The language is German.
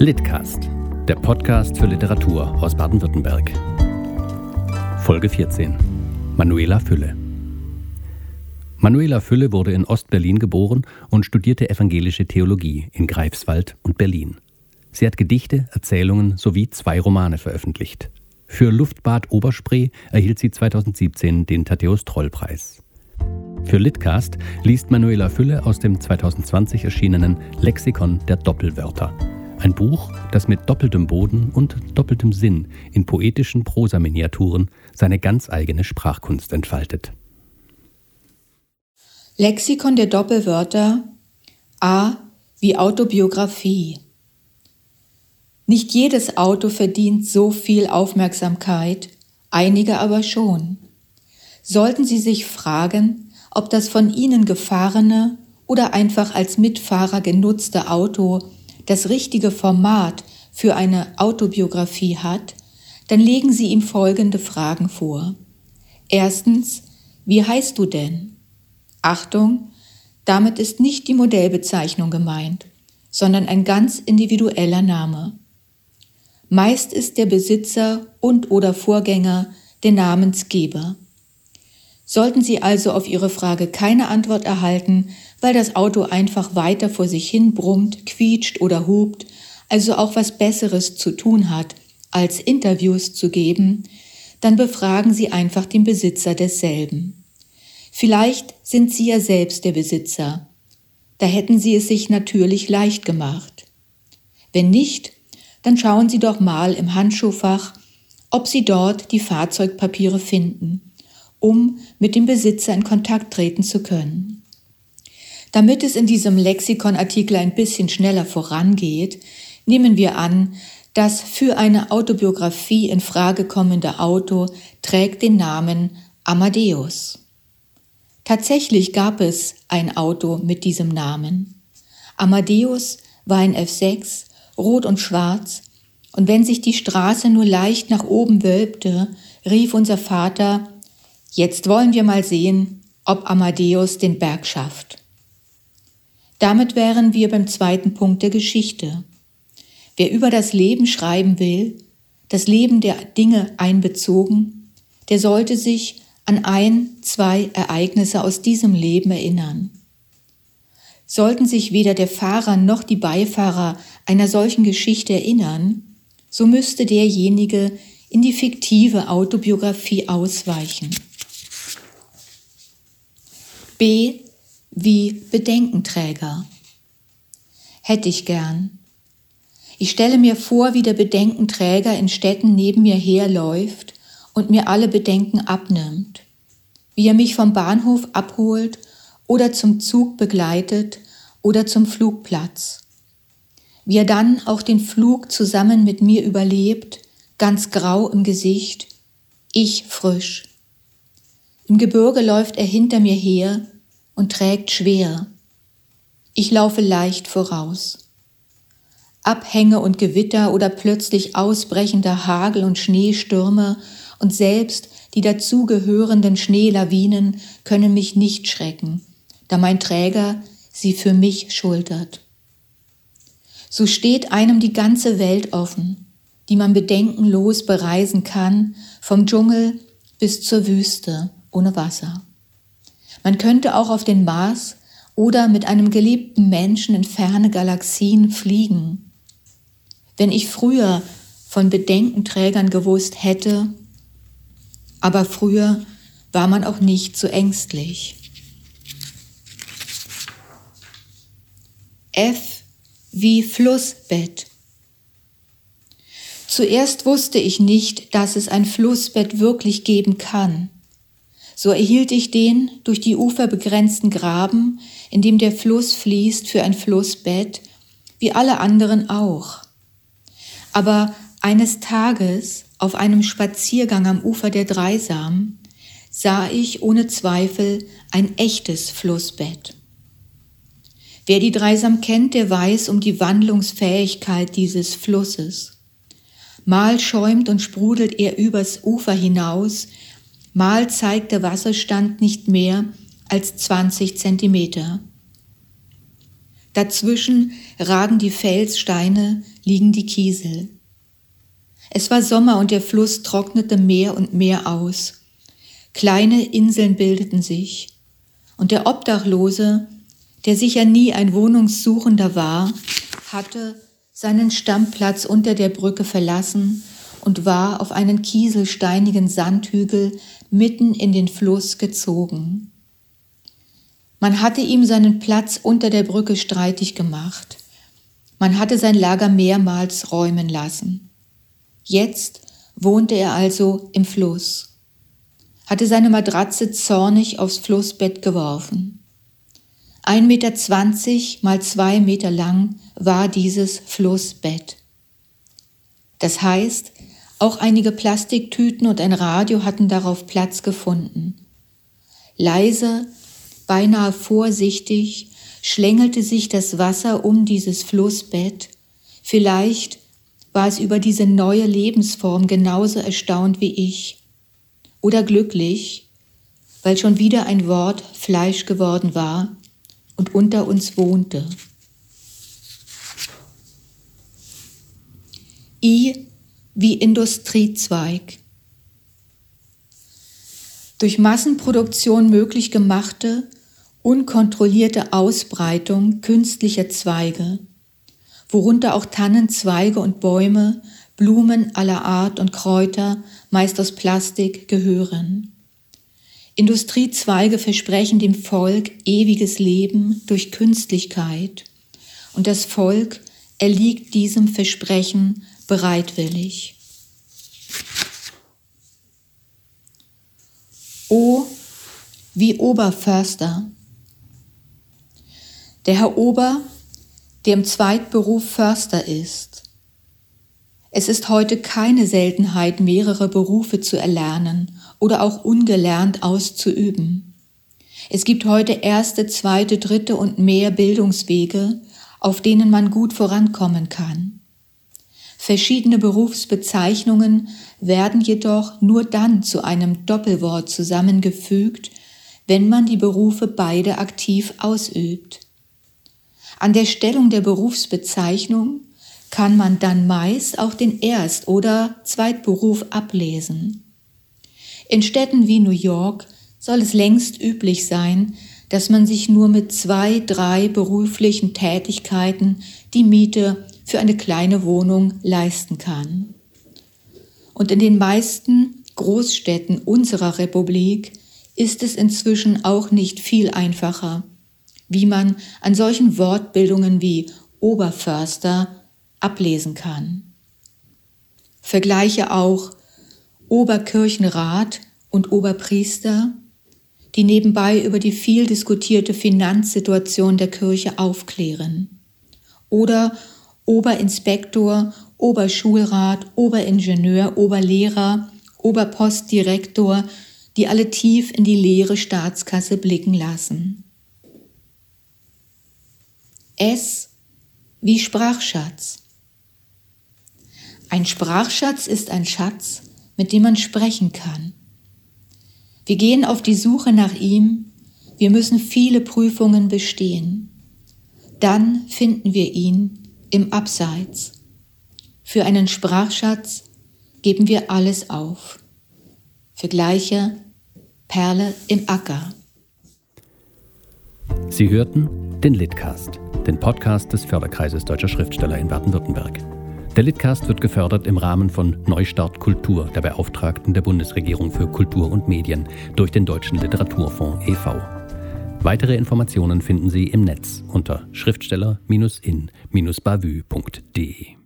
Litcast, der Podcast für Literatur aus Baden-Württemberg. Folge 14. Manuela Fülle. Manuela Fülle wurde in Ostberlin geboren und studierte evangelische Theologie in Greifswald und Berlin. Sie hat Gedichte, Erzählungen sowie zwei Romane veröffentlicht. Für Luftbad Oberspree erhielt sie 2017 den Thaddäus Troll Preis. Für Litcast liest Manuela Fülle aus dem 2020 erschienenen Lexikon der Doppelwörter. Ein Buch, das mit doppeltem Boden und doppeltem Sinn in poetischen Prosaminiaturen seine ganz eigene Sprachkunst entfaltet. Lexikon der Doppelwörter A wie Autobiografie. Nicht jedes Auto verdient so viel Aufmerksamkeit, einige aber schon. Sollten Sie sich fragen, ob das von Ihnen gefahrene oder einfach als Mitfahrer genutzte Auto das richtige Format für eine Autobiografie hat, dann legen Sie ihm folgende Fragen vor. Erstens, wie heißt du denn? Achtung, damit ist nicht die Modellbezeichnung gemeint, sondern ein ganz individueller Name. Meist ist der Besitzer und oder Vorgänger der Namensgeber. Sollten Sie also auf Ihre Frage keine Antwort erhalten, weil das Auto einfach weiter vor sich hin brummt, quietscht oder hupt, also auch was Besseres zu tun hat, als Interviews zu geben, dann befragen Sie einfach den Besitzer desselben. Vielleicht sind Sie ja selbst der Besitzer. Da hätten Sie es sich natürlich leicht gemacht. Wenn nicht, dann schauen Sie doch mal im Handschuhfach, ob Sie dort die Fahrzeugpapiere finden, um mit dem Besitzer in Kontakt treten zu können. Damit es in diesem Lexikonartikel ein bisschen schneller vorangeht, nehmen wir an, das für eine Autobiografie in Frage kommende Auto trägt den Namen Amadeus. Tatsächlich gab es ein Auto mit diesem Namen. Amadeus war ein F6, rot und schwarz, und wenn sich die Straße nur leicht nach oben wölbte, rief unser Vater, Jetzt wollen wir mal sehen, ob Amadeus den Berg schafft. Damit wären wir beim zweiten Punkt der Geschichte. Wer über das Leben schreiben will, das Leben der Dinge einbezogen, der sollte sich an ein, zwei Ereignisse aus diesem Leben erinnern. Sollten sich weder der Fahrer noch die Beifahrer einer solchen Geschichte erinnern, so müsste derjenige in die fiktive Autobiografie ausweichen. B wie Bedenkenträger. Hätte ich gern. Ich stelle mir vor, wie der Bedenkenträger in Städten neben mir herläuft und mir alle Bedenken abnimmt, wie er mich vom Bahnhof abholt oder zum Zug begleitet oder zum Flugplatz, wie er dann auch den Flug zusammen mit mir überlebt, ganz grau im Gesicht, ich frisch. Im Gebirge läuft er hinter mir her und trägt schwer. Ich laufe leicht voraus. Abhänge und Gewitter oder plötzlich ausbrechender Hagel und Schneestürme und selbst die dazugehörenden Schneelawinen können mich nicht schrecken, da mein Träger sie für mich schultert. So steht einem die ganze Welt offen, die man bedenkenlos bereisen kann, vom Dschungel bis zur Wüste ohne Wasser. Man könnte auch auf den Mars oder mit einem geliebten Menschen in ferne Galaxien fliegen. Wenn ich früher von Bedenkenträgern gewusst hätte, aber früher war man auch nicht so ängstlich. F wie Flussbett. Zuerst wusste ich nicht, dass es ein Flussbett wirklich geben kann. So erhielt ich den durch die Ufer begrenzten Graben, in dem der Fluss fließt, für ein Flussbett, wie alle anderen auch. Aber eines Tages auf einem Spaziergang am Ufer der Dreisam sah ich ohne Zweifel ein echtes Flussbett. Wer die Dreisam kennt, der weiß um die Wandlungsfähigkeit dieses Flusses. Mal schäumt und sprudelt er übers Ufer hinaus, mal zeigt der Wasserstand nicht mehr als 20 Zentimeter. Dazwischen ragen die Felssteine liegen die Kiesel. Es war Sommer und der Fluss trocknete mehr und mehr aus. Kleine Inseln bildeten sich, und der Obdachlose, der sicher nie ein Wohnungssuchender war, hatte seinen Stammplatz unter der Brücke verlassen und war auf einen kieselsteinigen Sandhügel mitten in den Fluss gezogen. Man hatte ihm seinen Platz unter der Brücke streitig gemacht. Man hatte sein Lager mehrmals räumen lassen. Jetzt wohnte er also im Fluss, hatte seine Matratze zornig aufs Flussbett geworfen. Ein Meter zwanzig mal zwei Meter lang war dieses Flussbett. Das heißt, auch einige Plastiktüten und ein Radio hatten darauf Platz gefunden. Leise, beinahe vorsichtig, schlängelte sich das Wasser um dieses Flussbett. Vielleicht war es über diese neue Lebensform genauso erstaunt wie ich. Oder glücklich, weil schon wieder ein Wort Fleisch geworden war und unter uns wohnte. I wie Industriezweig. Durch Massenproduktion möglich gemachte, unkontrollierte Ausbreitung künstlicher Zweige, worunter auch Tannenzweige und Bäume, Blumen aller Art und Kräuter, meist aus Plastik, gehören. Industriezweige versprechen dem Volk ewiges Leben durch Künstlichkeit, und das Volk erliegt diesem Versprechen bereitwillig. O wie Oberförster. Der Herr Ober, der im Zweitberuf Förster ist. Es ist heute keine Seltenheit, mehrere Berufe zu erlernen oder auch ungelernt auszuüben. Es gibt heute erste, zweite, dritte und mehr Bildungswege, auf denen man gut vorankommen kann. Verschiedene Berufsbezeichnungen werden jedoch nur dann zu einem Doppelwort zusammengefügt, wenn man die Berufe beide aktiv ausübt. An der Stellung der Berufsbezeichnung kann man dann meist auch den Erst- oder Zweitberuf ablesen. In Städten wie New York soll es längst üblich sein, dass man sich nur mit zwei, drei beruflichen Tätigkeiten die Miete für eine kleine Wohnung leisten kann. Und in den meisten Großstädten unserer Republik ist es inzwischen auch nicht viel einfacher, wie man an solchen Wortbildungen wie Oberförster ablesen kann. Vergleiche auch Oberkirchenrat und Oberpriester, die nebenbei über die viel diskutierte Finanzsituation der Kirche aufklären. Oder Oberinspektor, Oberschulrat, Oberingenieur, Oberlehrer, Oberpostdirektor, die alle tief in die leere Staatskasse blicken lassen. S wie Sprachschatz. Ein Sprachschatz ist ein Schatz, mit dem man sprechen kann. Wir gehen auf die Suche nach ihm, wir müssen viele Prüfungen bestehen. Dann finden wir ihn im Abseits. Für einen Sprachschatz geben wir alles auf. Vergleiche Perle im Acker. Sie hörten den Litcast, den Podcast des Förderkreises Deutscher Schriftsteller in Baden-Württemberg. Der Litcast wird gefördert im Rahmen von Neustart Kultur, der Beauftragten der Bundesregierung für Kultur und Medien, durch den Deutschen Literaturfonds e.V. Weitere Informationen finden Sie im Netz unter schriftsteller-in-bavü.de.